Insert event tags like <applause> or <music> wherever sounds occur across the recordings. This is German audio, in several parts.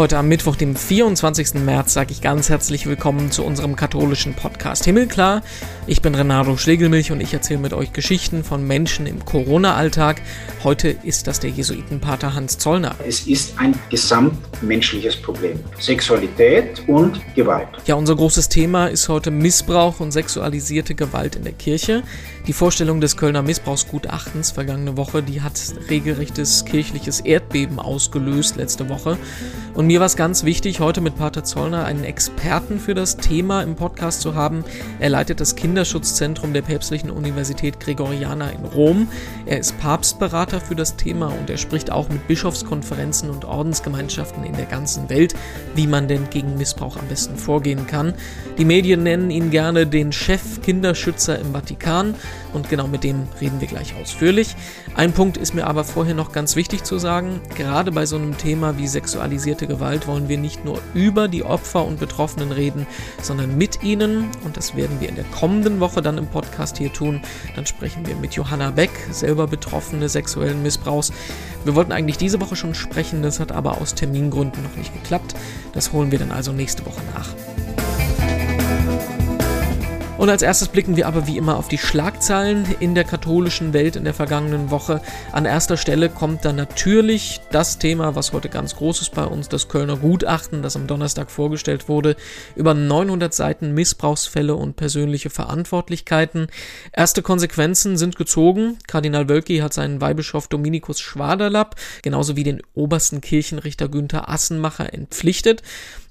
Heute am Mittwoch, dem 24. März, sage ich ganz herzlich willkommen zu unserem katholischen Podcast Himmelklar. Ich bin Renato Schlegelmilch und ich erzähle mit euch Geschichten von Menschen im Corona-Alltag. Heute ist das der Jesuitenpater Hans Zollner. Es ist ein gesamtmenschliches Problem. Sexualität und Gewalt. Ja, unser großes Thema ist heute Missbrauch und sexualisierte Gewalt in der Kirche. Die Vorstellung des Kölner Missbrauchsgutachtens vergangene Woche, die hat regelrechtes kirchliches Erdbeben ausgelöst letzte Woche. Und mir war es ganz wichtig, heute mit Pater Zollner einen Experten für das Thema im Podcast zu haben. Er leitet das Kinderschutzzentrum der Päpstlichen Universität Gregoriana in Rom. Er ist Papstberater für das Thema und er spricht auch mit Bischofskonferenzen und Ordensgemeinschaften in der ganzen Welt, wie man denn gegen Missbrauch am besten vorgehen kann. Die Medien nennen ihn gerne den Chef-Kinderschützer im Vatikan und genau mit dem reden wir gleich ausführlich. Ein Punkt ist mir aber vorher noch ganz wichtig zu sagen. Gerade bei so einem Thema wie sexualisierte Gewalt wollen wir nicht nur über die Opfer und Betroffenen reden, sondern mit ihnen. Und das werden wir in der kommenden Woche dann im Podcast hier tun. Dann sprechen wir mit Johanna Beck, selber Betroffene sexuellen Missbrauchs. Wir wollten eigentlich diese Woche schon sprechen, das hat aber aus Termingründen noch nicht geklappt. Das holen wir dann also nächste Woche nach. Und als erstes blicken wir aber wie immer auf die Schlagzeilen in der katholischen Welt in der vergangenen Woche. An erster Stelle kommt dann natürlich das Thema, was heute ganz groß ist bei uns, das Kölner Gutachten, das am Donnerstag vorgestellt wurde, über 900 Seiten Missbrauchsfälle und persönliche Verantwortlichkeiten. Erste Konsequenzen sind gezogen. Kardinal Wölki hat seinen Weihbischof Dominikus Schwaderlapp genauso wie den obersten Kirchenrichter Günther Assenmacher entpflichtet.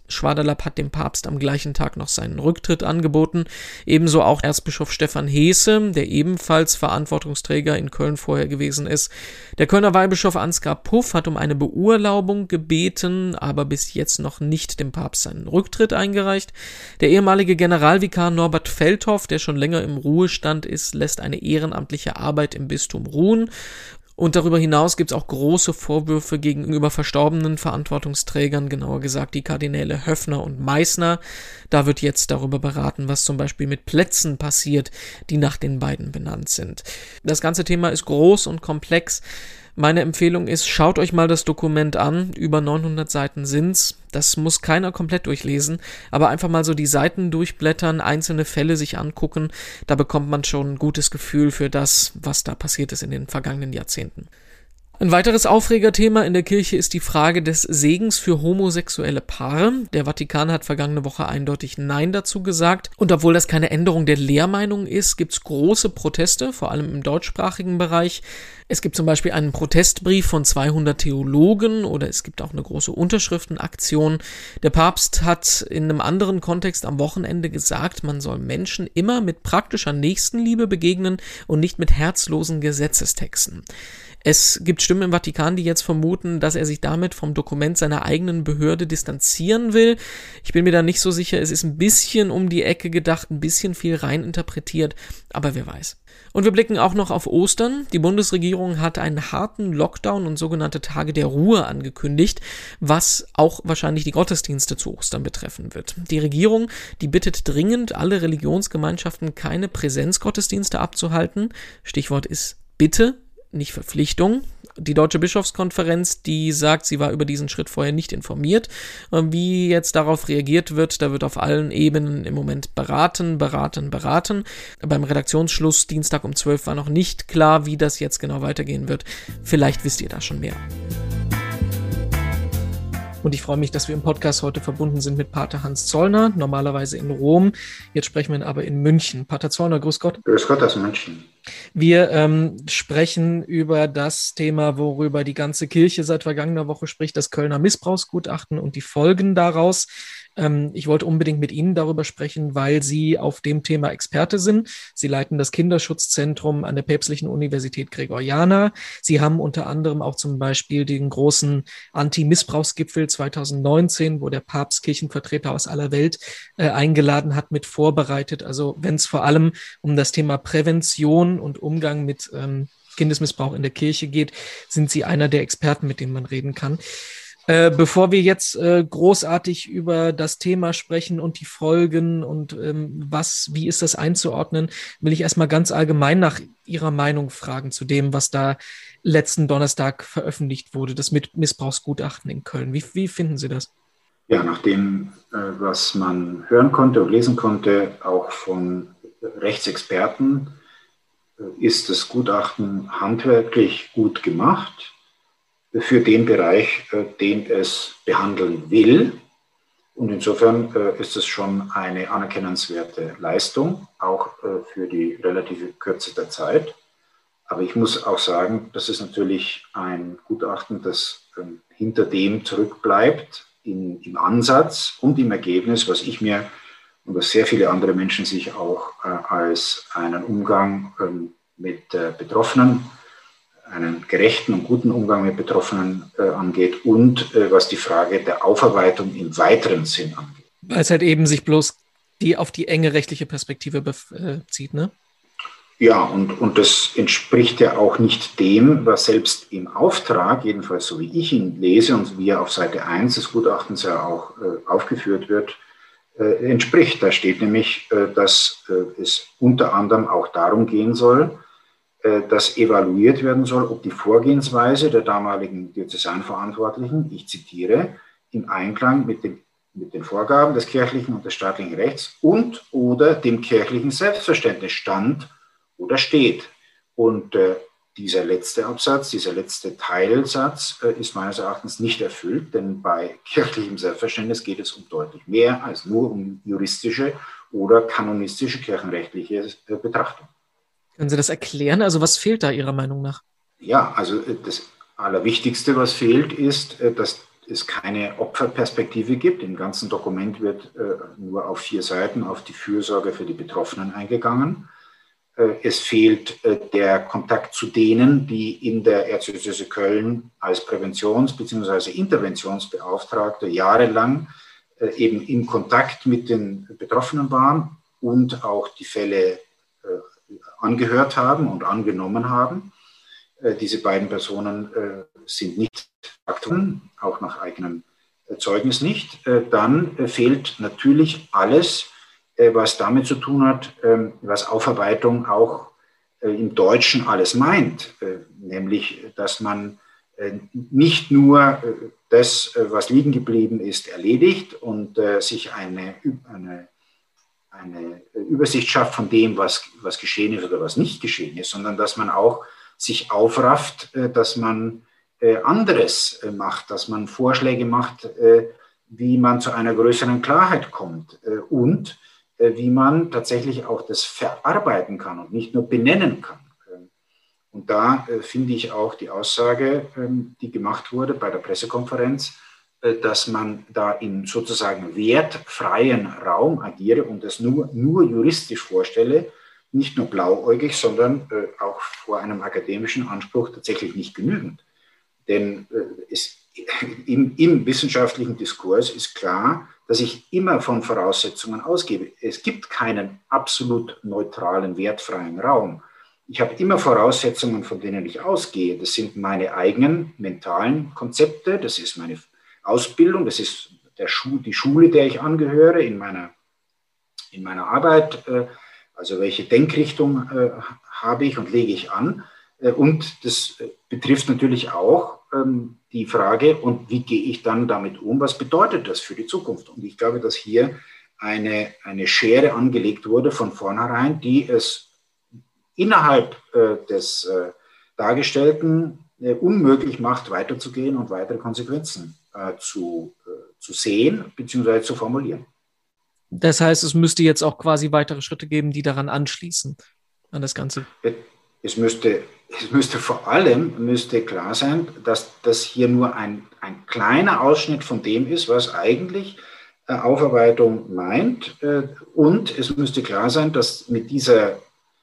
Schwaderlapp hat dem Papst am gleichen Tag noch seinen Rücktritt angeboten, ebenso auch Erzbischof Stefan Heese, der ebenfalls Verantwortungsträger in Köln vorher gewesen ist. Der Kölner Weihbischof Ansgar Puff hat um eine Beurlaubung gebeten, aber bis jetzt noch nicht dem Papst seinen Rücktritt eingereicht. Der ehemalige Generalvikar Norbert Feldhoff, der schon länger im Ruhestand ist, lässt eine ehrenamtliche Arbeit im Bistum ruhen und darüber hinaus gibt es auch große Vorwürfe gegenüber verstorbenen Verantwortungsträgern, genauer gesagt die Kardinäle Höffner und Meißner. Da wird jetzt darüber beraten, was zum Beispiel mit Plätzen passiert, die nach den beiden benannt sind. Das ganze Thema ist groß und komplex. Meine Empfehlung ist, schaut euch mal das Dokument an. Über 900 Seiten sind's. Das muss keiner komplett durchlesen, aber einfach mal so die Seiten durchblättern, einzelne Fälle sich angucken. Da bekommt man schon ein gutes Gefühl für das, was da passiert ist in den vergangenen Jahrzehnten. Ein weiteres Aufregerthema in der Kirche ist die Frage des Segens für homosexuelle Paare. Der Vatikan hat vergangene Woche eindeutig Nein dazu gesagt. Und obwohl das keine Änderung der Lehrmeinung ist, gibt es große Proteste, vor allem im deutschsprachigen Bereich. Es gibt zum Beispiel einen Protestbrief von 200 Theologen oder es gibt auch eine große Unterschriftenaktion. Der Papst hat in einem anderen Kontext am Wochenende gesagt, man soll Menschen immer mit praktischer Nächstenliebe begegnen und nicht mit herzlosen Gesetzestexten. Es gibt Stimmen im Vatikan, die jetzt vermuten, dass er sich damit vom Dokument seiner eigenen Behörde distanzieren will. Ich bin mir da nicht so sicher. Es ist ein bisschen um die Ecke gedacht, ein bisschen viel rein interpretiert, aber wer weiß. Und wir blicken auch noch auf Ostern. Die Bundesregierung hat einen harten Lockdown und sogenannte Tage der Ruhe angekündigt, was auch wahrscheinlich die Gottesdienste zu Ostern betreffen wird. Die Regierung, die bittet dringend alle Religionsgemeinschaften keine Präsenzgottesdienste abzuhalten. Stichwort ist Bitte, nicht Verpflichtung. Die Deutsche Bischofskonferenz, die sagt, sie war über diesen Schritt vorher nicht informiert. Wie jetzt darauf reagiert wird, da wird auf allen Ebenen im Moment beraten, beraten, beraten. Beim Redaktionsschluss Dienstag um 12 war noch nicht klar, wie das jetzt genau weitergehen wird. Vielleicht wisst ihr da schon mehr. Und ich freue mich, dass wir im Podcast heute verbunden sind mit Pater Hans Zollner, normalerweise in Rom. Jetzt sprechen wir aber in München. Pater Zollner, grüß Gott. Grüß Gott aus München. Wir ähm, sprechen über das Thema, worüber die ganze Kirche seit vergangener Woche spricht, das Kölner Missbrauchsgutachten und die Folgen daraus. Ähm, ich wollte unbedingt mit Ihnen darüber sprechen, weil Sie auf dem Thema Experte sind. Sie leiten das Kinderschutzzentrum an der Päpstlichen Universität Gregoriana. Sie haben unter anderem auch zum Beispiel den großen Anti-Missbrauchsgipfel 2019, wo der Papst Kirchenvertreter aus aller Welt äh, eingeladen hat, mit vorbereitet. Also wenn es vor allem um das Thema Prävention und Umgang mit ähm, Kindesmissbrauch in der Kirche geht, sind Sie einer der Experten, mit denen man reden kann. Äh, bevor wir jetzt äh, großartig über das Thema sprechen und die Folgen und ähm, was, wie ist das einzuordnen, will ich erstmal ganz allgemein nach Ihrer Meinung fragen zu dem, was da letzten Donnerstag veröffentlicht wurde, das mit Missbrauchsgutachten in Köln. Wie, wie finden Sie das? Ja, nach dem, äh, was man hören konnte und lesen konnte, auch von Rechtsexperten, äh, ist das Gutachten handwerklich gut gemacht für den Bereich, äh, den es behandeln will. Und insofern äh, ist es schon eine anerkennenswerte Leistung, auch äh, für die relative Kürze der Zeit. Aber ich muss auch sagen, das ist natürlich ein Gutachten, das ähm, hinter dem zurückbleibt in, im Ansatz und im Ergebnis, was ich mir und was sehr viele andere Menschen sich auch als einen Umgang ähm, mit Betroffenen einen gerechten und guten Umgang mit Betroffenen äh, angeht und äh, was die Frage der Aufarbeitung im weiteren Sinn angeht. Weil es halt eben sich bloß die auf die enge rechtliche Perspektive bezieht, ne? Ja, und, und das entspricht ja auch nicht dem, was selbst im Auftrag, jedenfalls so wie ich ihn lese und wie er auf Seite 1 des Gutachtens ja auch äh, aufgeführt wird, äh, entspricht. Da steht nämlich, äh, dass äh, es unter anderem auch darum gehen soll, äh, dass evaluiert werden soll, ob die Vorgehensweise der damaligen Diözesanverantwortlichen, ich zitiere, im Einklang mit, dem, mit den Vorgaben des kirchlichen und des staatlichen Rechts und oder dem kirchlichen Selbstverständnis stand oder steht. Und äh, dieser letzte Absatz, dieser letzte Teilsatz äh, ist meines Erachtens nicht erfüllt, denn bei kirchlichem Selbstverständnis geht es um deutlich mehr als nur um juristische oder kanonistische kirchenrechtliche äh, Betrachtung. Können Sie das erklären? Also was fehlt da Ihrer Meinung nach? Ja, also äh, das Allerwichtigste, was fehlt, ist, äh, dass es keine Opferperspektive gibt. Im ganzen Dokument wird äh, nur auf vier Seiten auf die Fürsorge für die Betroffenen eingegangen. Es fehlt der Kontakt zu denen, die in der Erzdiözese Köln als Präventions- bzw. Interventionsbeauftragte jahrelang eben im Kontakt mit den Betroffenen waren und auch die Fälle angehört haben und angenommen haben. Äh, diese beiden Personen äh, sind nicht aktuell, auch nach eigenem äh, Zeugnis nicht. Dann fehlt natürlich alles, was damit zu tun hat, ähm, was Aufarbeitung auch im Deutschen alles meint, nämlich dass man nicht nur das, was liegen geblieben ist, erledigt und sich eine, eine eine Übersicht schafft von dem, was, was geschehen ist oder was nicht geschehen ist, sondern dass man auch sich aufrafft, äh, dass man äh, anderes äh, macht, dass man Vorschläge macht, wie man zu einer größeren Klarheit kommt und wie man tatsächlich auch das verarbeiten kann und nicht nur benennen kann. Und da finde ich auch die Aussage, ähm, die gemacht wurde bei der Pressekonferenz, äh, dass man da in sozusagen wertfreien Raum agiere und das nur, nur juristisch vorstelle, nicht nur blauäugig, sondern äh, auch vor einem akademischen Anspruch tatsächlich nicht genügend. Denn äh, es, im, im wissenschaftlichen Diskurs ist klar, dass ich immer von Voraussetzungen ausgebe. Es gibt keinen absolut neutralen, wertfreien Raum. Ich habe immer Voraussetzungen, von denen ich ausgehe. Das sind meine eigenen mentalen Konzepte, das ist meine Ausbildung, das ist Schu die Schule, der ich angehöre in meiner, in meiner Arbeit, äh, also welche Denkrichtung äh, habe ich und lege ich an. Äh, und das betrifft natürlich auch ähm, die Frage, und wie gehe ich dann damit um, was bedeutet das für die Zukunft? Und ich glaube, dass hier eine, eine Schere angelegt wurde von vornherein, die es innerhalb des Dargestellten unmöglich macht, weiterzugehen und weitere Konsequenzen zu, äh, zu sehen bzw. zu formulieren. Das heißt, es müsste jetzt auch quasi weitere Schritte geben, die daran anschließen, an das Ganze. Es müsste, es müsste vor allem müsste klar sein, dass das hier nur ein, ein kleiner Ausschnitt von dem ist, was eigentlich äh, Aufarbeitung meint. Und es müsste klar sein, dass mit dieser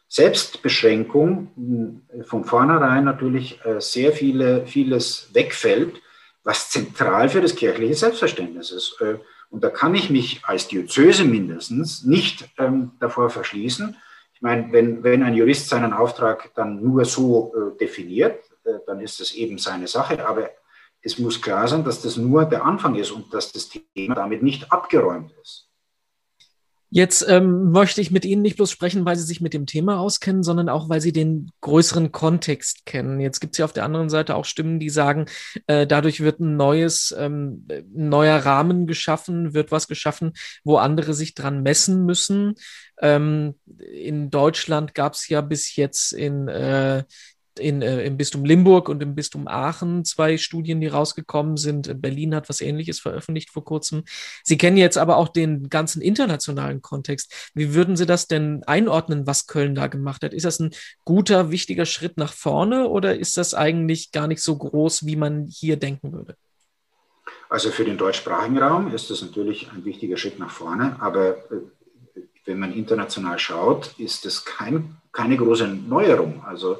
Selbstbeschränkung von vornherein natürlich sehr viele, vieles wegfällt, was zentral für das kirchliche Selbstverständnis ist. Äh, und da kann ich mich als Diözese mindestens nicht ähm, davor verschließen. Ich meine, wenn, wenn ein Jurist seinen Auftrag dann nur so äh, definiert, äh, dann ist das eben seine Sache. Aber es muss klar sein, dass das nur der Anfang ist und dass das Thema damit nicht abgeräumt ist. Jetzt ähm, möchte ich mit Ihnen nicht bloß sprechen, weil Sie sich mit dem Thema auskennen, sondern auch, weil Sie den größeren Kontext kennen. Jetzt gibt es ja auf der anderen Seite auch Stimmen, die sagen, äh, dadurch wird ein neues, ähm, ein neuer Rahmen geschaffen, wird was geschaffen, wo andere sich dran messen müssen. Ähm, in Deutschland gab es ja bis jetzt in äh, in, äh, im Bistum Limburg und im Bistum Aachen zwei Studien, die rausgekommen sind. Berlin hat was Ähnliches veröffentlicht vor kurzem. Sie kennen jetzt aber auch den ganzen internationalen Kontext. Wie würden Sie das denn einordnen, was Köln da gemacht hat? Ist das ein guter, wichtiger Schritt nach vorne oder ist das eigentlich gar nicht so groß, wie man hier denken würde? Also für den deutschsprachigen Raum ist das natürlich ein wichtiger Schritt nach vorne, aber äh, wenn man international schaut, ist das kein, keine große Neuerung. Also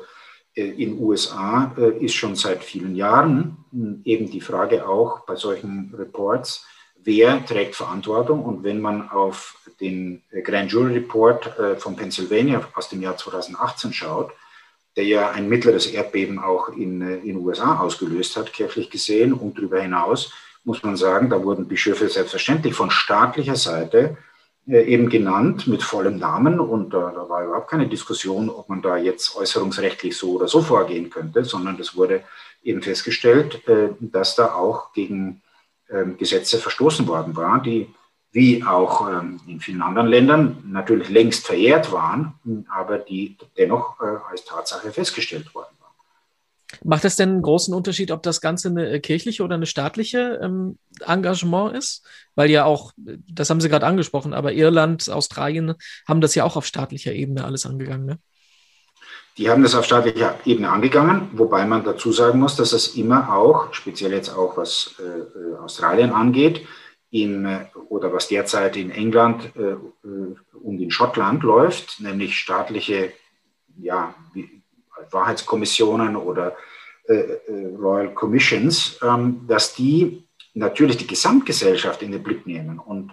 in USA äh, ist schon seit vielen Jahren hm, eben die Frage auch bei solchen Reports, wer trägt Verantwortung? Und wenn man auf den Grand Jury Report äh, von Pennsylvania aus dem Jahr 2018 schaut, der ja ein mittleres Erdbeben auch in den USA ausgelöst hat, kirchlich gesehen und darüber hinaus, muss man sagen, da wurden Bischöfe selbstverständlich von staatlicher Seite äh, eben genannt mit vollem Namen und äh, da war überhaupt keine Diskussion, ob man da jetzt äußerungsrechtlich so oder so vorgehen könnte, sondern es wurde eben festgestellt, äh, dass da auch gegen ähm, Gesetze verstoßen worden war, die wie auch ähm, in vielen anderen Ländern natürlich längst verjährt waren, aber die dennoch äh, als Tatsache festgestellt worden Macht es denn einen großen Unterschied, ob das Ganze eine äh, kirchliche oder eine staatliche ähm, Engagement ist? Weil ja auch, das haben Sie gerade angesprochen, aber Irland, Australien haben das ja auch auf staatlicher Ebene alles angegangen, ne? Die haben das auf staatlicher Ebene angegangen, wobei man dazu sagen muss, dass es immer auch, speziell jetzt auch was äh, äh Australien angeht, in, äh, oder was derzeit in England äh, und in Schottland läuft, nämlich staatliche ja, Wahrheitskommissionen oder äh, äh, Royal Commissions, ähm, dass die natürlich die Gesamtgesellschaft in den Blick nehmen. Und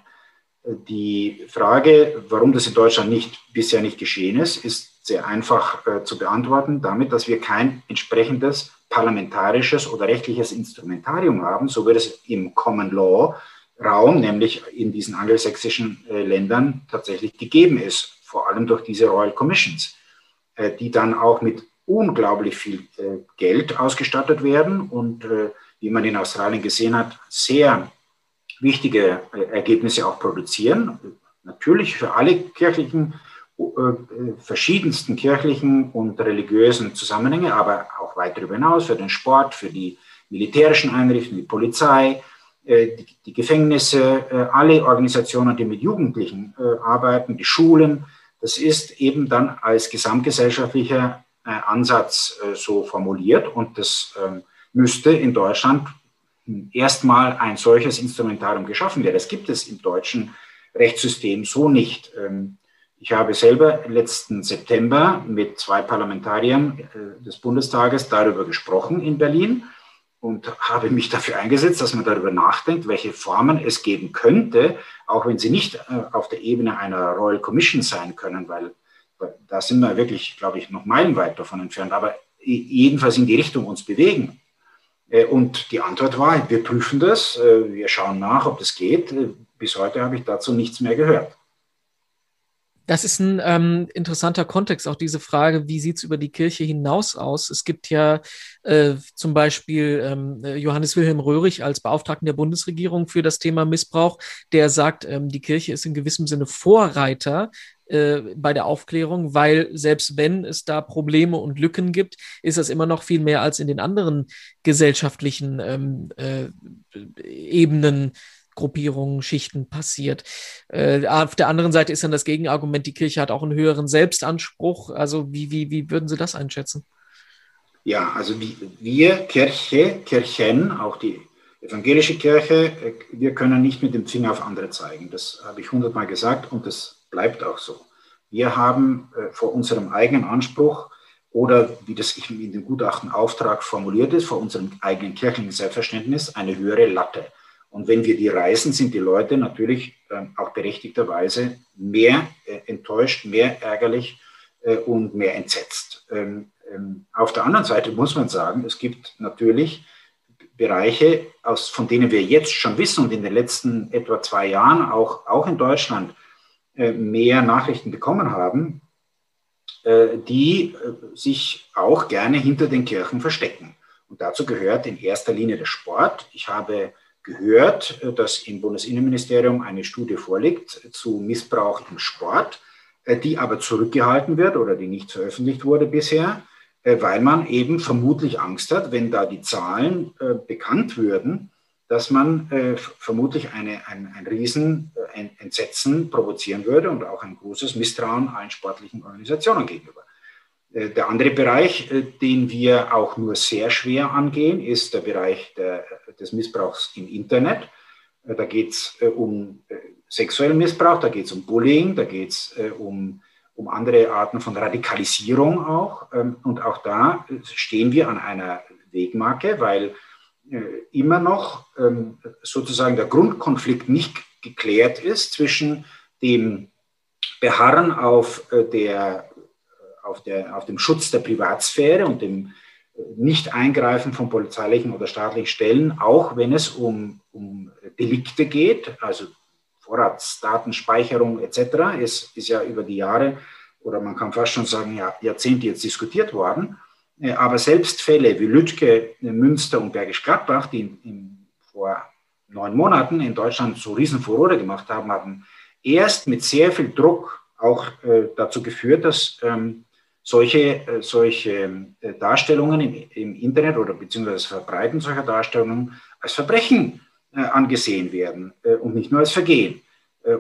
äh, die Frage, warum das in Deutschland nicht, bisher nicht geschehen ist, ist sehr einfach zu beantworten, damit, dass wir kein entsprechendes parlamentarisches oder rechtliches Instrumentarium haben, so wie es im Common Law Raum, nämlich in diesen angelsächsischen Ländern tatsächlich gegeben ist, vor allem durch diese Royal Commissions, die dann auch mit unglaublich viel äh, Geld ausgestattet werden und, äh, wie man in Australien gesehen hat, sehr wichtige äh, Ergebnisse auch produzieren. Natürlich für alle kirchlichen, verschiedensten kirchlichen und religiösen Zusammenhänge, aber auch weit darüber hinaus für den Sport, für die militärischen Einrichtungen, die Polizei, die, die, Gefängnisse, alle Organisationen, die mit Jugendlichen arbeiten, die Schulen. Das ist eben dann als gesamtgesellschaftlicher Ansatz äh, so formuliert und das ähm, müsste in Deutschland erstmal ein solches Instrumentarium geschaffen werden. Das gibt es im deutschen Rechtssystem so nicht. Ähm, ich habe selber letzten September mit zwei Parlamentariern äh, des Bundestages darüber gesprochen in Berlin und habe mich dafür eingesetzt, dass man darüber nachdenkt, welche Formen es geben könnte, auch wenn sie nicht auf der Ebene einer Royal Commission sein können, weil da sind wir wirklich, glaube ich, noch meilenweit davon entfernt, aber jedenfalls in die Richtung uns bewegen. Äh, und die Antwort war, wir prüfen das, äh, wir schauen nach, ob das geht. Äh, bis heute habe ich dazu nichts mehr gehört. Das ist ein ähm, interessanter Kontext, auch diese Frage, wie sieht es über die Kirche hinaus aus? Es gibt ja äh, zum Beispiel ähm, Johannes Wilhelm Röhrig als Beauftragten der Bundesregierung für das Thema Missbrauch, der sagt, ähm, die Kirche ist in gewissem Sinne Vorreiter äh, bei der Aufklärung, weil selbst wenn es da Probleme und Lücken gibt, ist das immer noch viel mehr als in den anderen gesellschaftlichen ähm, äh, Ebenen. Gruppierungen, Schichten passiert. Äh, auf der anderen Seite ist dann das Gegenargument, die Kirche hat auch einen höheren Selbstanspruch. Also wie, wie, wie würden Sie das einschätzen? Ja, also wir Kirche, Kirchen, auch die evangelische Kirche, äh, wir können nicht mit dem Finger auf andere zeigen. Das habe ich hundertmal gesagt und das bleibt auch so. Wir haben äh, vor unserem eigenen Anspruch oder wie das in dem Gutachtenauftrag formuliert ist, vor unserem eigenen kirchlichen Selbstverständnis eine höhere Latte. Und wenn wir die reisen, sind die Leute natürlich äh, auch berechtigterweise mehr äh, enttäuscht, mehr ärgerlich äh, und mehr entsetzt. Ähm, ähm, auf der anderen Seite muss man sagen, es gibt natürlich Bereiche, aus, von denen wir jetzt schon wissen und in den letzten etwa zwei Jahren auch, auch in Deutschland äh, mehr Nachrichten bekommen haben, die sich auch gerne hinter den Kirchen verstecken. Und dazu gehört in erster Linie der Sport. Ich habe gehört, äh, dass im Bundesinnenministerium eine Studie vorliegt zu Missbrauch im Sport, die aber zurückgehalten wird oder die nicht veröffentlicht wurde bisher, weil man eben vermutlich Angst hat, wenn da die Zahlen bekannt würden, dass man äh, vermutlich eine, ein, ein riesen äh, Entsetzen provozieren würde und auch ein großes Misstrauen allen sportlichen Organisationen gegenüber. Äh, der andere Bereich, äh, den wir auch nur sehr schwer angehen, ist der Bereich der, des Missbrauchs im Internet. Äh, da geht es um sexuellen Missbrauch, da geht es um Bullying, da geht es um, um andere Arten von Radikalisierung auch. Ähm, und auch da stehen wir an einer Wegmarke, weil immer noch ähm, sozusagen der Grundkonflikt nicht geklärt ist zwischen dem Beharren auf, der, auf, der, auf dem Schutz der Privatsphäre und dem Nicht-Eingreifen von polizeilichen oder staatlichen Stellen, auch wenn es um, um Delikte geht, also Vorratsdatenspeicherung etc., ist, ist ja über die Jahre oder man kann fast schon sagen, ja, Jahrzehnte jetzt diskutiert worden. Äh, aber selbst Fälle wie Lütke, äh, Münster und Bergisch Gladbach, die in, in, vor neun Monaten in Deutschland so riesen Furore gemacht haben, haben erst mit sehr viel Druck auch äh, dazu geführt, dass ähm, solche, äh, solche äh, Darstellungen im, im, Internet oder beziehungsweise das Verbreiten solcher Darstellungen als Verbrechen äh, angesehen werden und nicht nur als Vergehen.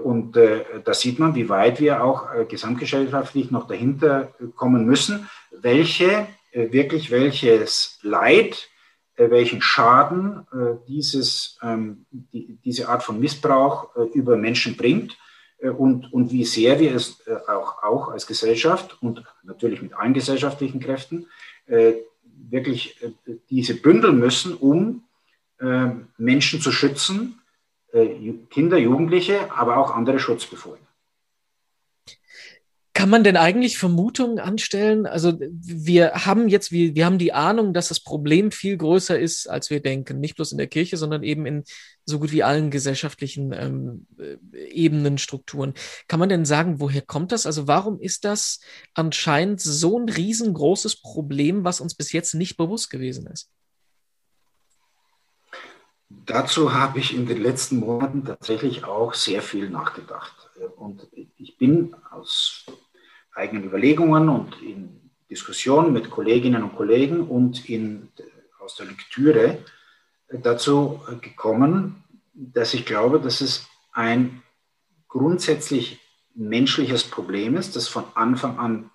Und da sieht man, wie weit wir auch gesamtgesellschaftlich noch dahinter kommen müssen, welche wirklich welches Leid, welchen Schaden dieses, ähm, diese Art von Missbrauch über Menschen bringt und, und wie sehr wir es auch, auch als Gesellschaft und natürlich mit allen gesellschaftlichen Kräften wirklich diese bündeln müssen, um Menschen zu schützen, Kinder, Jugendliche, aber auch andere Schutzbefohlene. Kann man denn eigentlich Vermutungen anstellen? Also wir haben jetzt, wir, wir haben die Ahnung, dass das Problem viel größer ist, als wir denken. Nicht bloß in der Kirche, sondern eben in so gut wie allen gesellschaftlichen ähm, äh, Ebenen, Strukturen. Kann man denn sagen, woher kommt das? Also warum ist das anscheinend so ein riesengroßes Problem, was uns bis jetzt nicht bewusst gewesen ist? Dazu habe ich in den letzten Monaten tatsächlich auch sehr viel nachgedacht. Und ich bin aus eigenen Überlegungen und in Diskussionen mit Kolleginnen und Kollegen und in, aus der Lektüre dazu gekommen, dass ich glaube, dass es ein grundsätzlich menschliches Problem ist, das von Anfang an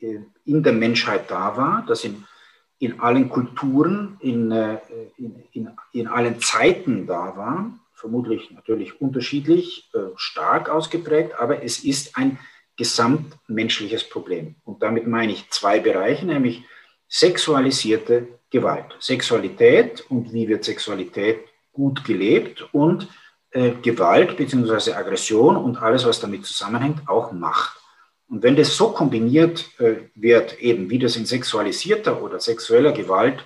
äh, in der Menschheit da war, das in, in allen Kulturen, in, äh, in, in, in allen Zeiten da war, vermutlich natürlich unterschiedlich, äh, stark ausgeprägt, aber es ist ein gesamtmenschliches Problem. Und damit meine ich zwei Bereiche, nämlich sexualisierte Gewalt. Sexualität und wie wird Sexualität gut gelebt und äh, Gewalt bzw. Aggression und alles, was damit zusammenhängt, auch Macht. Und wenn das so kombiniert äh, wird, eben wie das in sexualisierter oder sexueller Gewalt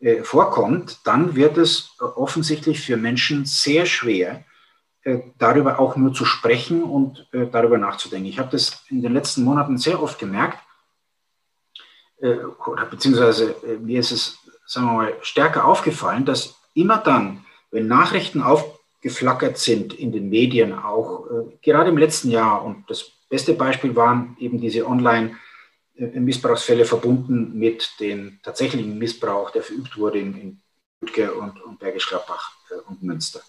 äh, vorkommt, dann wird es äh, offensichtlich für Menschen sehr schwer, darüber auch nur zu sprechen und äh, darüber nachzudenken. Ich habe das in den letzten Monaten sehr oft gemerkt, äh, oder beziehungsweise mir ist es, sagen wir mal, stärker aufgefallen, dass immer dann, wenn Nachrichten aufgeflackert sind in den Medien, auch gerade im letzten Jahr, und das beste Beispiel waren eben diese Online- Missbrauchsfälle verbunden mit dem tatsächlichen Missbrauch, der verübt wurde in, in und, und Bergisch Gladbach und Münster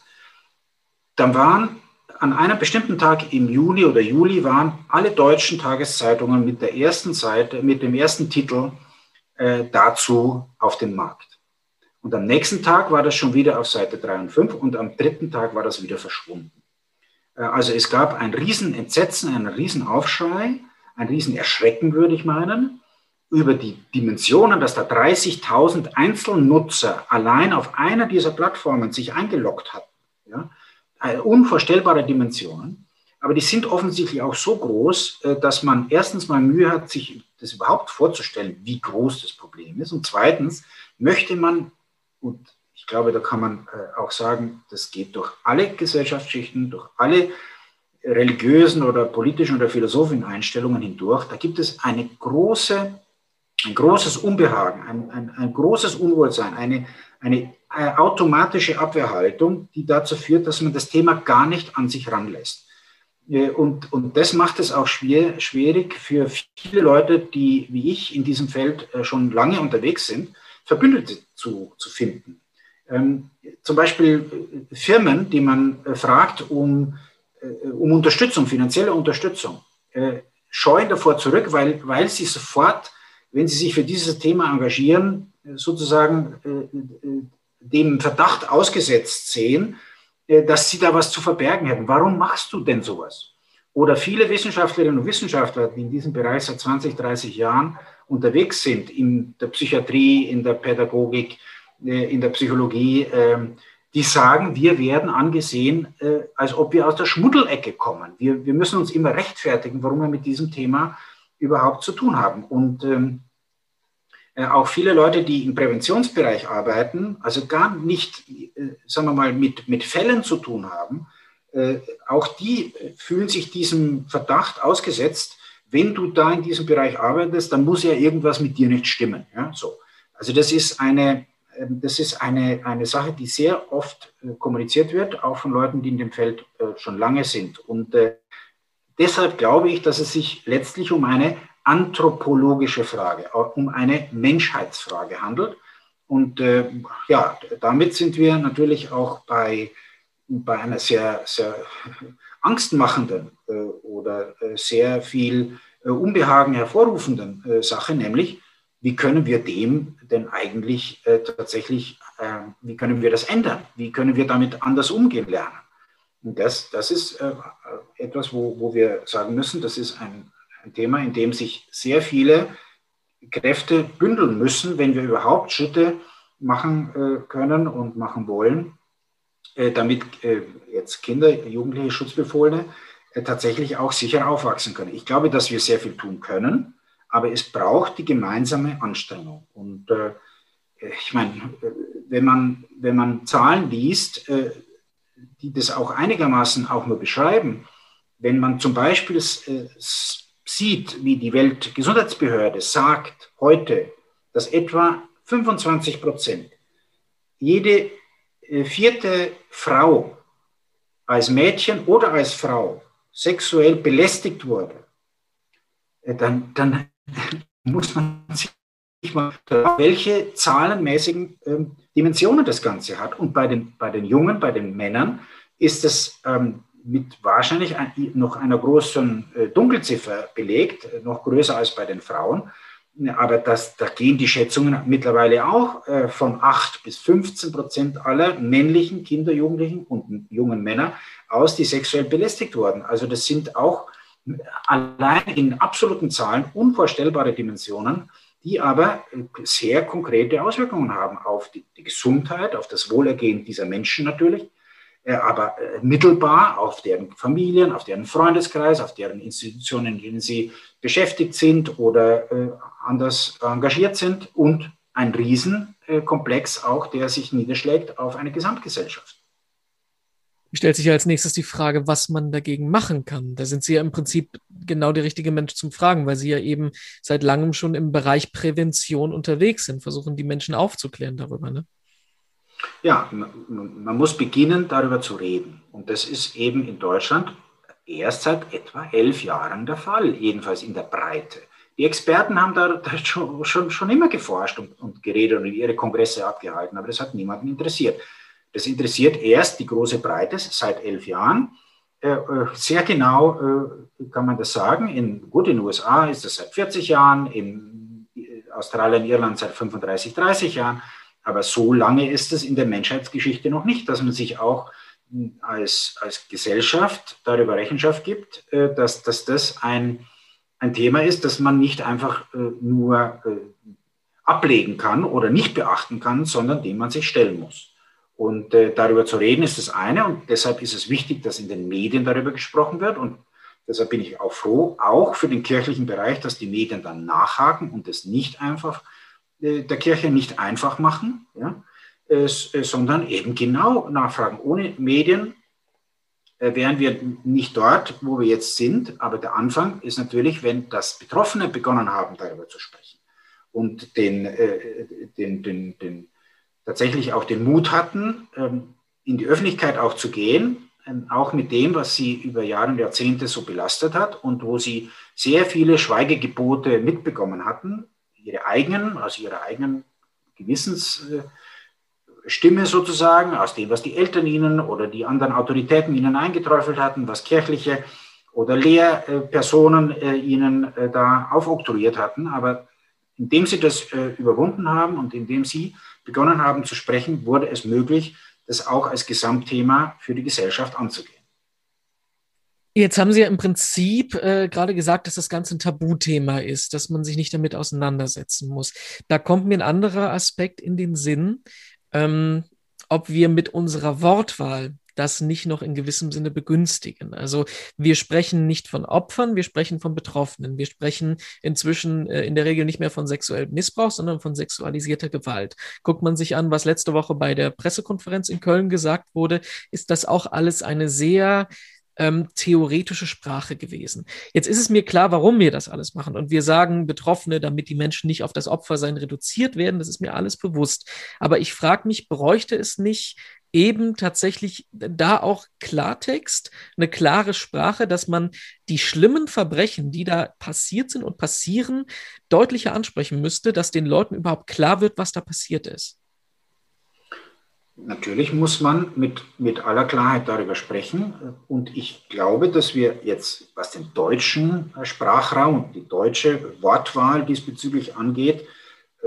dann waren an einem bestimmten Tag im Juni oder Juli waren alle deutschen Tageszeitungen mit der ersten Seite, mit dem ersten Titel äh, dazu auf dem Markt. Und am nächsten Tag war das schon wieder auf Seite 3 und 5 und am dritten Tag war das wieder verschwunden. Äh, also es gab ein Riesenentsetzen, einen Riesenaufschrei, ein Riesenerschrecken, würde ich meinen, über die Dimensionen, dass da 30.000 Einzelnutzer allein auf einer dieser Plattformen sich eingeloggt hatten. Ja? Äh, unvorstellbare Dimensionen, aber die sind offensichtlich auch so groß, äh, dass man erstens mal Mühe hat, sich das überhaupt vorzustellen, wie groß das Problem ist. Und zweitens möchte man, und ich glaube, da kann man äh, auch sagen, das geht durch alle Gesellschaftsschichten, durch alle religiösen oder politischen oder philosophischen Einstellungen hindurch. Da gibt es eine große, ein großes Unbehagen, ein, ein, ein großes Unwohlsein, eine, eine automatische Abwehrhaltung, die dazu führt, dass man das Thema gar nicht an sich ranlässt. Äh, und, und das macht es auch schwer, schwierig für viele Leute, die wie ich in diesem Feld schon lange unterwegs sind, Verbündete zu, zu finden. Ähm, zum Beispiel äh, Firmen, die man äh, fragt um, äh, um Unterstützung, finanzielle Unterstützung, äh, scheuen davor zurück, weil, weil sie sofort, wenn sie sich für dieses Thema engagieren, äh, sozusagen äh, dem Verdacht ausgesetzt sehen, dass sie da was zu verbergen hätten. Warum machst du denn sowas? Oder viele Wissenschaftlerinnen und Wissenschaftler, die in diesem Bereich seit 20, 30 Jahren unterwegs sind, in der Psychiatrie, in der Pädagogik, äh, in der Psychologie, ähm, die sagen, wir werden angesehen, äh, als ob wir aus der Schmuddelecke kommen. Wir, wir müssen uns immer rechtfertigen, warum wir mit diesem Thema überhaupt zu tun haben. Und ähm, äh, auch viele Leute, die im Präventionsbereich arbeiten, also gar nicht, sagen wir mal, mit, mit Fällen zu tun haben, auch die fühlen sich diesem Verdacht ausgesetzt, wenn du da in diesem Bereich arbeitest, dann muss ja irgendwas mit dir nicht stimmen. Ja, so. Also das ist eine, ähm, das ist eine, eine Sache, die sehr oft äh, kommuniziert wird, auch von Leuten, die in dem Feld äh, schon lange sind. Und äh, deshalb glaube ich, dass es sich letztlich um eine anthropologische Frage, um eine Menschheitsfrage handelt. Und ja, damit sind wir natürlich auch bei, bei einer sehr, sehr angstmachenden oder sehr viel Unbehagen hervorrufenden Sache, nämlich wie können wir dem denn eigentlich äh, tatsächlich, äh, wie können wir das ändern? Wie können wir damit anders umgehen lernen? Und das, das ist äh, etwas, wo, wo wir sagen müssen, das ist ein, ein Thema, in dem sich sehr viele Kräfte bündeln müssen, wenn wir überhaupt Schritte machen äh, können und machen wollen, äh, damit äh, jetzt Kinder, Jugendliche, Schutzbefohlene tatsächlich auch sicher aufwachsen können. Ich glaube, dass wir sehr viel tun können aber es braucht die gemeinsame Anstrengung. Und ich meine, wenn man, wenn man Zahlen liest, die das auch einigermaßen auch nur beschreiben, wenn man zum Beispiel sieht, wie die Weltgesundheitsbehörde sagt heute, dass etwa 25 Prozent jede äh, vierte Frau als Mädchen oder als Frau sexuell belästigt wurde, äh, dann, dann <laughs> muss man sich mal, welche zahlenmäßigen ähm, Dimensionen das Ganze hat. Und bei den, bei den Jungen, bei den Männern ist es ähm, mit wahrscheinlich ein, noch einer großen äh, Dunkelziffer belegt, noch größer als bei den Frauen. Aber das, da gehen die Schätzungen mittlerweile auch äh, von 8 bis 15 Prozent aller männlichen Kinder, Jugendlichen und jungen Männer aus, die sexuell belästigt wurden. Also das sind auch allein in absoluten Zahlen unvorstellbare Dimensionen, die aber sehr konkrete Auswirkungen haben auf die, die Gesundheit, auf das Wohlergehen dieser Menschen natürlich, äh, aber äh, mittelbar auf deren Familien, auf deren Freundeskreis, auf deren Institutionen, in denen sie beschäftigt sind oder äh, anders engagiert sind und ein Riesenkomplex auch, der sich niederschlägt auf eine Gesamtgesellschaft stellt sich ja als nächstes die Frage, was man dagegen machen kann. Da sind Sie ja im Prinzip genau der richtige Mensch zum Fragen, weil Sie ja eben seit langem schon im Bereich Prävention unterwegs sind, versuchen die Menschen aufzuklären darüber. Ne? Ja, man, muss beginnen, darüber zu reden. Und das ist eben in Deutschland erst seit etwa elf Jahren der Fall, jedenfalls in der Breite. Die Experten haben da, da schon, schon, schon immer geforscht und, und geredet und ihre Kongresse abgehalten, aber das hat niemanden interessiert. Das interessiert erst die große Breite seit elf Jahren. Äh, äh, sehr genau äh, kann man das sagen. In, gut, in den USA ist das seit 40 Jahren, in Australien, Irland seit 35, 30 Jahren. Aber so lange ist es in der Menschheitsgeschichte noch nicht, dass man sich auch als, als Gesellschaft darüber Rechenschaft gibt, dass, dass das ein, ein Thema ist, das man nicht einfach nur ablegen kann oder nicht beachten kann, sondern dem man sich stellen muss. Und äh, darüber zu reden ist das eine und deshalb ist es wichtig, dass in den Medien darüber gesprochen wird und deshalb bin ich auch froh, auch für den kirchlichen Bereich, dass die Medien dann nachhaken und es nicht einfach äh, der Kirche nicht einfach machen. Ja? äh, sondern eben genau nachfragen. Ohne Medien äh, wären wir nicht dort, wo wir jetzt sind. Aber der Anfang ist natürlich, wenn das Betroffene begonnen haben, darüber zu sprechen und den, äh, den, den, den tatsächlich auch den Mut hatten, ähm, in die Öffentlichkeit auch zu gehen, ähm, auch mit dem, was sie über Jahre und Jahrzehnte so belastet hat und wo sie sehr viele Schweigegebote mitbekommen hatten, ihre eigenen, aus ihrer eigenen Gewissensstimme sozusagen, aus dem, was die Eltern ihnen oder die anderen Autoritäten ihnen eingeträufelt hatten, was kirchliche oder Lehrpersonen äh, ihnen äh, da aufoktroyiert hatten. Aber indem sie das äh, überwunden haben und indem sie begonnen haben zu sprechen, wurde es möglich, das auch als Gesamtthema für die Gesellschaft anzugehen. Jetzt haben Sie ja im Prinzip äh, gerade gesagt, dass das Ganze ein Tabuthema ist, dass man sich nicht damit auseinandersetzen muss. Da kommt mir ein anderer Aspekt in den Sinn, ähm, ob wir mit unserer Wortwahl das nicht noch in gewissem Sinne begünstigen. Also wir sprechen nicht von Opfern, wir sprechen von Betroffenen. Wir sprechen inzwischen äh, in der Regel nicht mehr von sexuellem Missbrauch, sondern von sexualisierter Gewalt. Guckt man sich an, was letzte Woche bei der Pressekonferenz in Köln gesagt wurde, ist das auch alles eine sehr ähm, theoretische Sprache gewesen. Jetzt ist es mir klar, warum wir das alles machen. Und wir sagen Betroffene, damit die Menschen nicht auf das Opfersein reduziert werden. Das ist mir alles bewusst. Aber ich frage mich, bräuchte es nicht eben tatsächlich da auch Klartext, eine klare Sprache, dass man die schlimmen Verbrechen, die da passiert sind und passieren, deutlicher ansprechen müsste, dass den Leuten überhaupt klar wird, was da passiert ist. Natürlich muss man mit, mit aller Klarheit darüber sprechen. Und ich glaube, dass wir jetzt, was den deutschen Sprachraum und die deutsche Wortwahl diesbezüglich angeht,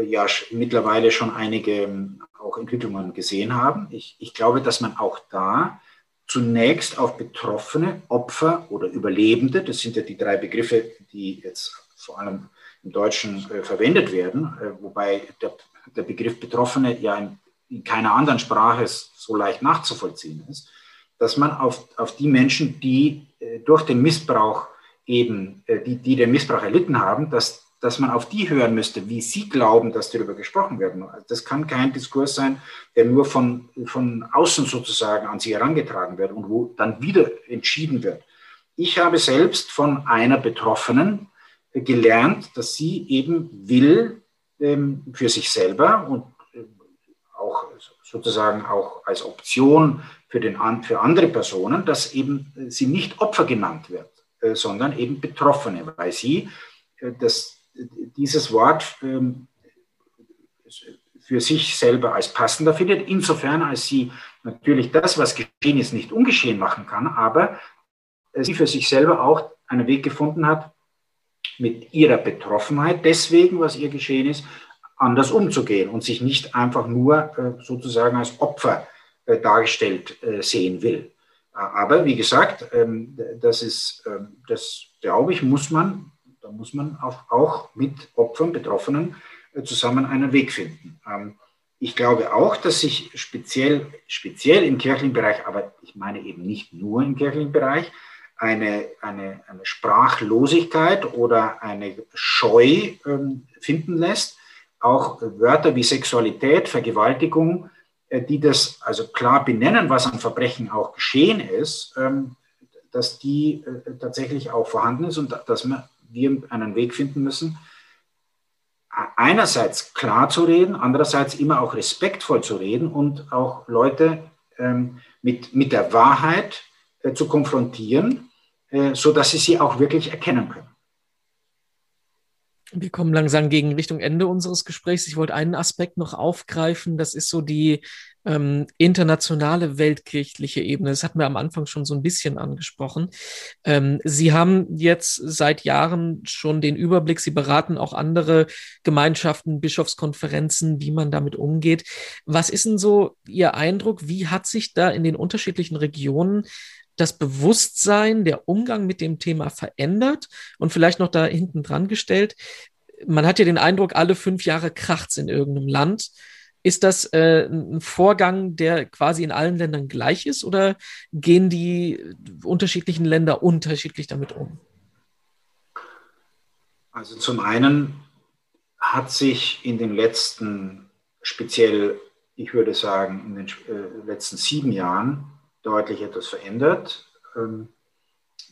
ja mittlerweile schon einige auch Entwicklungen gesehen haben. Ich, ich glaube, dass man auch da zunächst auf Betroffene, Opfer oder Überlebende, das sind ja die drei Begriffe, die jetzt vor allem im Deutschen äh, verwendet werden, äh, wobei der, der, Begriff Betroffene ja in, in, keiner anderen Sprache so leicht nachzuvollziehen ist, dass man auf, auf die Menschen, die äh, durch den Missbrauch eben, äh, die, die den Missbrauch erlitten haben, dass dass man auf die hören müsste, wie sie glauben, dass darüber gesprochen werden. Das kann kein Diskurs sein, der nur von, von außen sozusagen an sie herangetragen wird und wo dann wieder entschieden wird. Ich habe selbst von einer Betroffenen gelernt, dass sie eben will ähm, für sich selber und äh, sozusagen auch als Option für, den, für andere Personen, dass eben sie nicht Opfer genannt wird, äh, sondern eben Betroffene, weil sie äh, das dieses Wort ähm, für sich selber als passender findet, insofern als sie natürlich das, was geschehen ist, nicht ungeschehen machen kann, aber sie für sich selber auch einen Weg gefunden hat, mit ihrer Betroffenheit, deswegen, was ihr geschehen ist, anders umzugehen und sich nicht einfach nur äh, sozusagen als Opfer äh, dargestellt äh, sehen will. Aber wie gesagt, ähm, das ist, ähm, das glaube ich, muss man da muss man auch, mit Opfern, Betroffenen zusammen einen Weg finden. Ähm, ich glaube auch, dass sich speziell, speziell im kirchlichen Bereich, aber ich meine eben nicht nur im kirchlichen Bereich, eine, eine, eine Sprachlosigkeit oder eine Scheu finden lässt. Auch Wörter wie Sexualität, Vergewaltigung, äh, die das also klar benennen, was an Verbrechen auch geschehen ist, ähm, dass die äh, tatsächlich auch vorhanden ist und dass wir einen Weg finden müssen, einerseits klar zu reden, andererseits immer auch respektvoll zu reden und auch Leute ähm, mit, mit der Wahrheit äh, zu konfrontieren, äh, sodass sie sie auch wirklich erkennen können. Wir kommen langsam gegen Richtung Ende unseres Gesprächs. Ich wollte einen Aspekt noch aufgreifen. Das ist so die ähm, internationale weltkirchliche Ebene. Das hatten wir am Anfang schon so ein bisschen angesprochen. Ähm, Sie haben jetzt seit Jahren schon den Überblick. Sie beraten auch andere Gemeinschaften, Bischofskonferenzen, wie man damit umgeht. Was ist denn so Ihr Eindruck? Wie hat sich da in den unterschiedlichen Regionen das Bewusstsein, der Umgang mit dem Thema verändert und vielleicht noch da hinten dran gestellt. Man hat ja den Eindruck, alle fünf Jahre kracht es in irgendeinem Land. Ist das äh, ein Vorgang, der quasi in allen Ländern gleich ist oder gehen die unterschiedlichen Länder unterschiedlich damit um? Also zum einen hat sich in den letzten speziell ich würde sagen, in den äh, letzten sieben Jahren deutlich etwas verändert. Ähm,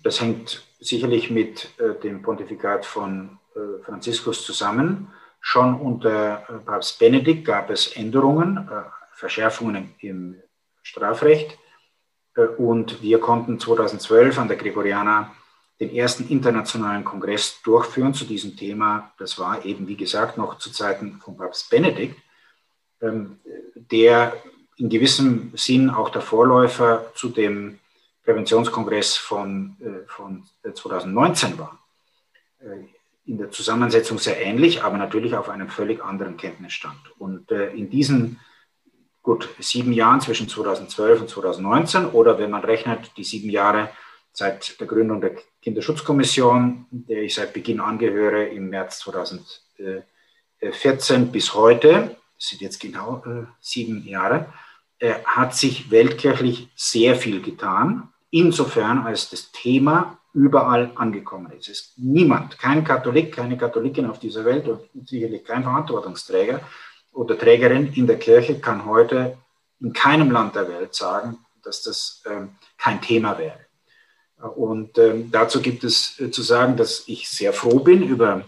das hängt sicherlich mit äh, dem Pontifikat von äh, Franziskus zusammen. Schon unter Papst Benedikt gab es Änderungen, Verschärfungen im Strafrecht. Und wir konnten 2012 an der Gregoriana den ersten internationalen Kongress durchführen zu diesem Thema. Das war eben, wie gesagt, noch zu Zeiten von Papst Benedikt. Ähm, der in gewissem Sinn auch der Vorläufer zu dem Präventionskongress von, äh, von 2019 war. Äh, in der Zusammensetzung sehr ähnlich, aber natürlich auf einem völlig anderen Kenntnisstand. Und äh, in diesen gut sieben Jahren zwischen 2012 und 2019 oder wenn man rechnet, die sieben Jahre seit der Gründung der Kinderschutzkommission, der ich seit Beginn angehöre, im März 2014 bis heute, das sind jetzt genau äh, sieben Jahre, äh, hat sich weltkirchlich sehr viel getan, insofern als das Thema überall angekommen ist. Es ist niemand, kein Katholik, keine Katholikin auf dieser Welt und sicherlich kein Verantwortungsträger oder Trägerin in der Kirche kann heute in keinem Land der Welt sagen, dass das ähm, kein Thema wäre. Und ähm, dazu gibt es äh, zu sagen, dass ich sehr froh bin über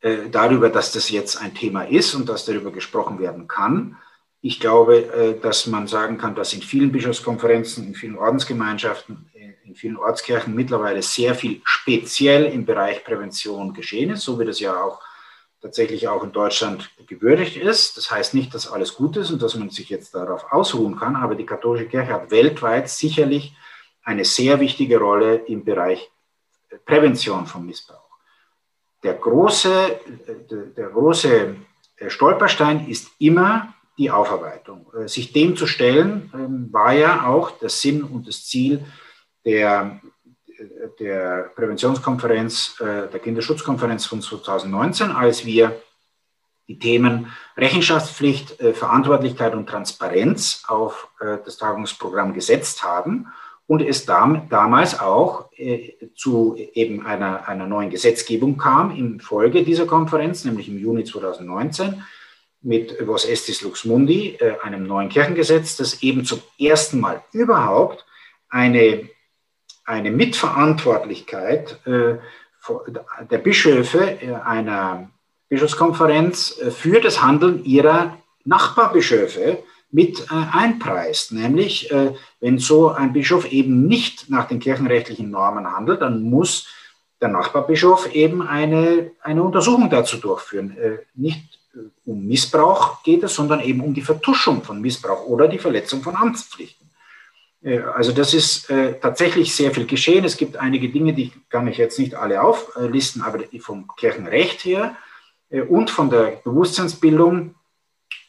äh, darüber, dass das jetzt ein Thema ist und dass darüber gesprochen werden kann. Ich glaube, äh, dass man sagen kann, dass in vielen Bischofskonferenzen, in vielen Ordensgemeinschaften, äh, in vielen Ortskirchen mittlerweile sehr viel speziell im Bereich Prävention geschehen ist, so wie das ja auch tatsächlich auch in Deutschland gewürdigt ist. Das heißt nicht, dass alles gut ist und dass man sich jetzt darauf ausruhen kann, aber die katholische Kirche hat weltweit sicherlich eine sehr wichtige Rolle im Bereich Prävention von Missbrauch. Der große, der große Stolperstein ist immer die Aufarbeitung. Äh, sich dem zu stellen, ähm, war ja auch der Sinn und das Ziel der, der Präventionskonferenz, äh, der Kinderschutzkonferenz von 2019, als wir die Themen Rechenschaftspflicht, äh, Verantwortlichkeit und Transparenz auf das Tagungsprogramm gesetzt haben und es dam, damals auch äh, zu eben einer, einer neuen Gesetzgebung kam in Folge dieser Konferenz, nämlich im Juni 2019 mit Vos Estis Lux Mundi, äh, einem neuen Kirchengesetz, das eben zum ersten Mal überhaupt eine, eine Mitverantwortlichkeit äh, der Bischöfe äh, einer Bischofskonferenz für das Handeln ihrer Nachbarbischöfe mit einpreist. Nämlich, wenn so ein Bischof eben nicht nach den kirchenrechtlichen Normen handelt, dann muss der Nachbarbischof eben eine, eine Untersuchung dazu durchführen. Nicht um Missbrauch geht es, sondern eben um die Vertuschung von Missbrauch oder die Verletzung von Amtspflichten. Äh, also das ist äh, tatsächlich sehr viel geschehen. Es gibt einige Dinge, die kann ich jetzt nicht alle auflisten, aber vom Kirchenrecht her und von der Bewusstseinsbildung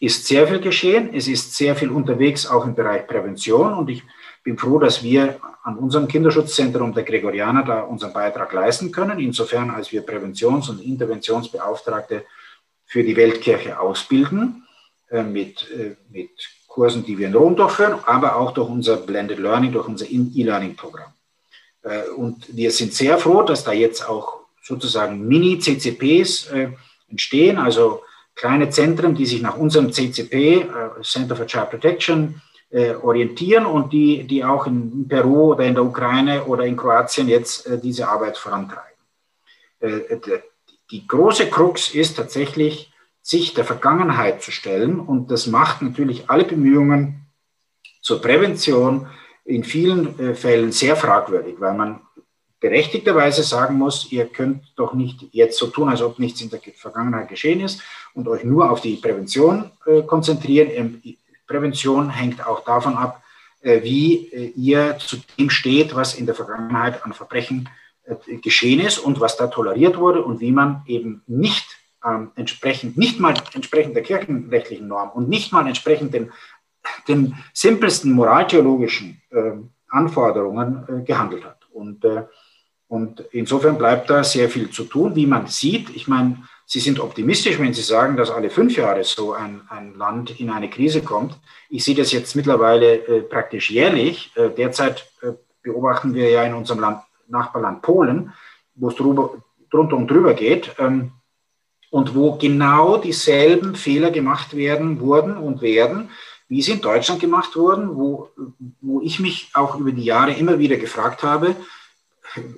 ist sehr viel geschehen. Es ist sehr viel unterwegs, auch im Bereich Prävention. Und ich bin froh, dass wir an unserem Kinderschutzzentrum der Gregorianer da unseren Beitrag leisten können, insofern als wir Präventions- und Interventionsbeauftragte für die Weltkirche ausbilden, äh, mit, äh, mit Kursen, die wir in Rom durchführen, aber auch durch unser Blended Learning, durch unser E-Learning-Programm. Äh, und wir sind sehr froh, dass da jetzt auch sozusagen Mini-CCPs entstehen, also kleine Zentren, die sich nach unserem CCP, Center for Child Protection, orientieren und die, die auch in Peru oder in der Ukraine oder in Kroatien jetzt diese Arbeit vorantreiben. Die große Krux ist tatsächlich, sich der Vergangenheit zu stellen und das macht natürlich alle Bemühungen zur Prävention in vielen Fällen sehr fragwürdig, weil man berechtigterweise sagen muss, ihr könnt doch nicht jetzt so tun, als ob nichts in der Vergangenheit geschehen ist und euch nur auf die Prävention äh, konzentrieren. Ähm, Prävention hängt auch davon ab, äh, wie äh, ihr zu dem steht, was in der Vergangenheit an Verbrechen äh, geschehen ist und was da toleriert wurde und wie man eben nicht ähm, entsprechend, nicht mal entsprechend der kirchenrechtlichen Norm und nicht mal entsprechend den, den simpelsten moraltheologischen ähm, Anforderungen äh, gehandelt hat. Und äh, und insofern bleibt da sehr viel zu tun, wie man sieht. Ich meine, Sie sind optimistisch, wenn Sie sagen, dass alle fünf Jahre so ein, ein Land in eine Krise kommt. Ich sehe das jetzt mittlerweile äh, praktisch jährlich. Äh, derzeit äh, beobachten wir ja in unserem Land, Nachbarland Polen, wo es drüber, drunter und drüber geht. Ähm, und wo genau dieselben Fehler gemacht werden, wurden und werden, wie sie in Deutschland gemacht wurden, wo, wo ich mich auch über die Jahre immer wieder gefragt habe,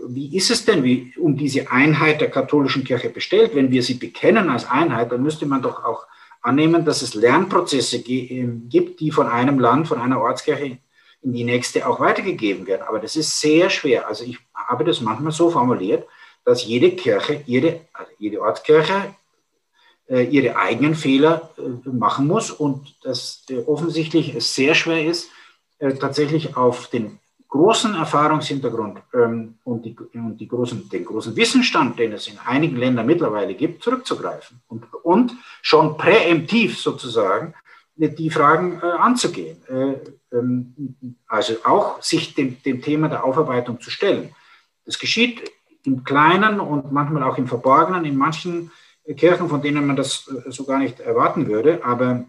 wie ist es denn wie, um diese Einheit der katholischen Kirche bestellt? Wenn wir sie bekennen als Einheit, dann müsste man doch auch annehmen, dass es Lernprozesse ähm, gibt, die von einem Land, von einer Ortskirche in die nächste auch weitergegeben werden. Aber das ist sehr schwer. Also ich habe das manchmal so formuliert, dass jede Kirche, jede, also jede Ortskirche äh, ihre eigenen Fehler äh, machen muss und dass äh, offensichtlich es sehr schwer ist, tatsächlich auf den großen Erfahrungshintergrund ähm, und, die, und die großen, den großen Wissensstand, den es in einigen Ländern mittlerweile gibt, zurückzugreifen und, und schon präemptiv sozusagen die Fragen äh, anzugehen. Äh, ähm, also auch sich dem, dem Thema der Aufarbeitung zu stellen. Das geschieht im Kleinen und manchmal auch im Verborgenen in manchen Kirchen, von denen man das äh, so gar nicht erwarten würde. Aber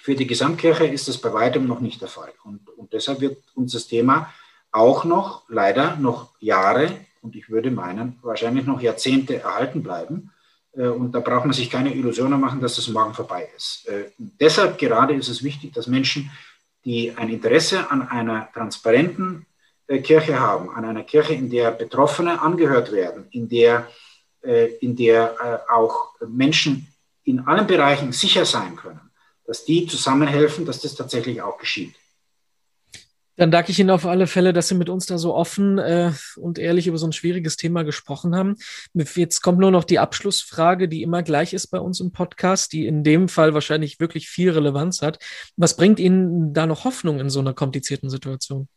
für die Gesamtkirche ist das bei weitem noch nicht der Fall. Und, und deshalb wird uns das Thema auch noch, leider noch Jahre und ich würde meinen, wahrscheinlich noch Jahrzehnte erhalten bleiben. Äh, und da braucht man sich keine Illusionen machen, dass das morgen vorbei ist. Äh, deshalb gerade ist es wichtig, dass Menschen, die ein Interesse an einer transparenten Kirche haben, an einer Kirche, in der Betroffene angehört werden, in der, in der auch Menschen in allen Bereichen sicher sein können, dass die zusammenhelfen, dass das tatsächlich auch geschieht. Dann danke ich Ihnen auf alle Fälle, dass Sie mit uns da so offen äh, und ehrlich über so ein schwieriges Thema gesprochen haben. Jetzt kommt nur noch die Abschlussfrage, die immer gleich ist bei uns im Podcast, die in dem Fall wahrscheinlich wirklich viel Relevanz hat. Was bringt Ihnen da noch Hoffnung in so einer komplizierten Situation?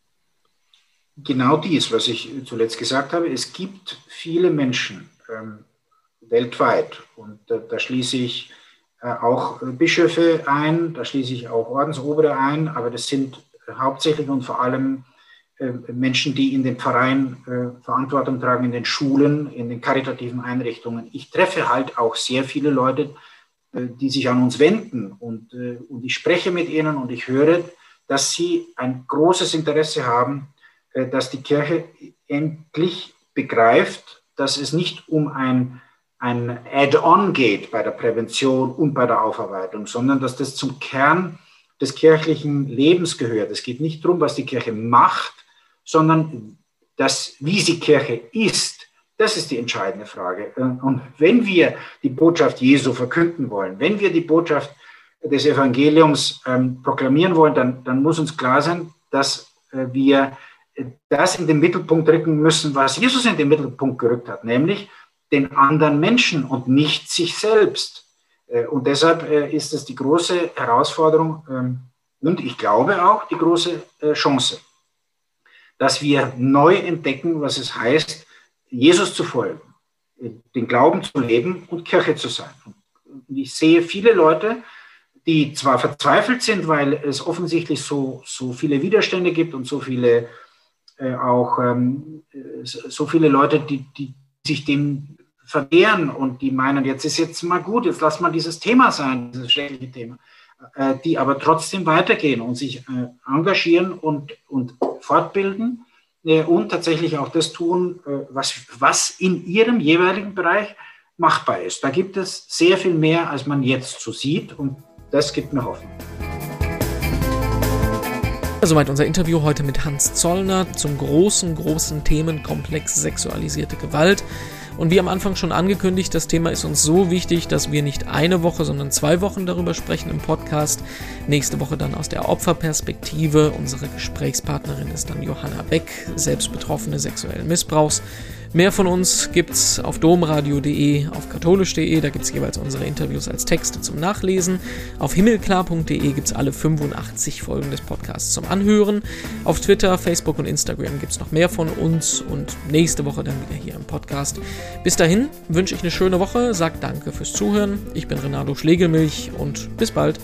Genau dies, was ich zuletzt gesagt habe. Es gibt viele Menschen ähm, weltweit und äh, da schließe ich äh, auch Bischöfe ein, da schließe ich auch Ordensobere ein, aber das sind hauptsächlich und vor allem äh, Menschen, die in den Pfarreien äh, Verantwortung tragen, in den Schulen, in den karitativen Einrichtungen. Ich treffe halt auch sehr viele Leute, äh, die sich an uns wenden und, und ich spreche mit ihnen und ich höre, dass sie ein großes Interesse haben, dass die Kirche endlich begreift, dass es nicht um ein, ein Add-on geht bei der Prävention und bei der Aufarbeitung, sondern dass das zum Kern des kirchlichen Lebens gehört. Es geht nicht darum, was die Kirche macht, sondern das, wie sie Kirche ist. Das ist die entscheidende Frage. Und wenn wir die Botschaft Jesu verkünden wollen, wenn wir die Botschaft des Evangeliums ähm, proklamieren wollen, dann, dann muss uns klar sein, dass äh, wir das in den Mittelpunkt rücken müssen, was Jesus in den Mittelpunkt gerückt hat, nämlich den anderen Menschen und nicht sich selbst. Äh, und deshalb äh, ist es die große Herausforderung ähm, und ich glaube auch die große äh, Chance, dass wir neu entdecken, was es heißt, Jesus zu folgen, den Glauben zu leben und Kirche zu sein. Und ich sehe viele Leute, die zwar verzweifelt sind, weil es offensichtlich so, so viele Widerstände gibt und so viele äh, auch ähm, so viele Leute, die, die sich dem verwehren und die meinen, jetzt ist jetzt mal gut, jetzt lass mal dieses Thema sein, dieses schreckliche Thema, äh, die aber trotzdem weitergehen und sich äh, engagieren und, und fortbilden äh, und tatsächlich auch das tun, was, was in ihrem jeweiligen Bereich machbar ist. Da gibt es sehr viel mehr, als man jetzt so sieht und das gibt mir Hoffnung. Soweit unser Interview heute mit Hans Zollner zum großen, großen Themenkomplex sexualisierte Gewalt. Und wie am Anfang schon angekündigt, das Thema ist uns so wichtig, dass wir nicht eine Woche, sondern zwei Wochen darüber sprechen im Podcast. Nächste Woche dann aus der Opferperspektive. Unsere Gesprächspartnerin ist dann Johanna Beck, selbst Betroffene sexuellen Missbrauchs. Mehr von uns gibt's auf domradio.de, auf katholisch.de, da gibt's jeweils unsere Interviews als Texte zum Nachlesen. Auf himmelklar.de gibt's alle 85 Folgen des Podcasts zum Anhören. Auf Twitter, Facebook und Instagram gibt's noch mehr von uns und nächste Woche dann wieder hier im Podcast. Bis dahin wünsche ich eine schöne Woche, sag danke fürs Zuhören. Ich bin Renato Schlegelmilch und bis bald.